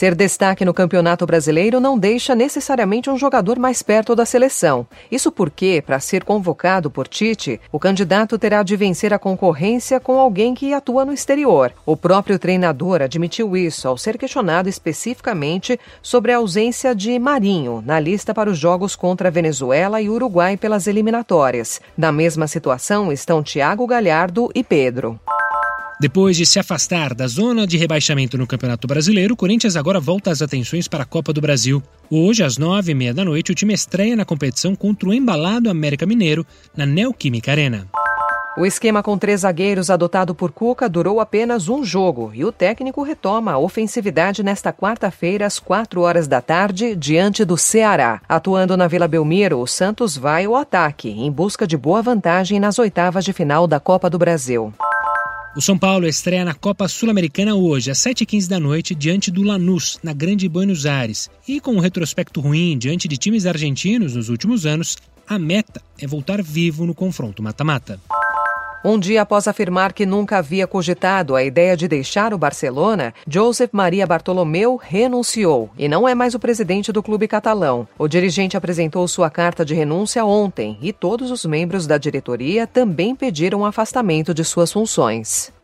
Ser destaque no Campeonato Brasileiro não deixa necessariamente um jogador mais perto da seleção. Isso porque, para ser convocado por Tite, o candidato terá de vencer a concorrência com alguém que atua no exterior. O próprio treinador admitiu isso ao ser questionado especificamente sobre a ausência de Marinho na lista para os jogos contra Venezuela e Uruguai pelas eliminatórias. Na mesma situação estão Thiago Galhardo e Pedro. Depois de se afastar da zona de rebaixamento no Campeonato Brasileiro, o Corinthians agora volta as atenções para a Copa do Brasil. Hoje, às nove e meia da noite, o time estreia na competição contra o embalado América Mineiro, na Neoquímica Arena. O esquema com três zagueiros adotado por Cuca durou apenas um jogo e o técnico retoma a ofensividade nesta quarta-feira, às quatro horas da tarde, diante do Ceará. Atuando na Vila Belmiro, o Santos vai ao ataque, em busca de boa vantagem nas oitavas de final da Copa do Brasil. O São Paulo estreia na Copa Sul-Americana hoje, às 7h15 da noite, diante do Lanús, na Grande Buenos Aires. E com um retrospecto ruim diante de times argentinos nos últimos anos, a meta é voltar vivo no confronto mata-mata. Um dia após afirmar que nunca havia cogitado a ideia de deixar o Barcelona, Josep Maria Bartolomeu renunciou e não é mais o presidente do clube catalão. O dirigente apresentou sua carta de renúncia ontem e todos os membros da diretoria também pediram afastamento de suas funções.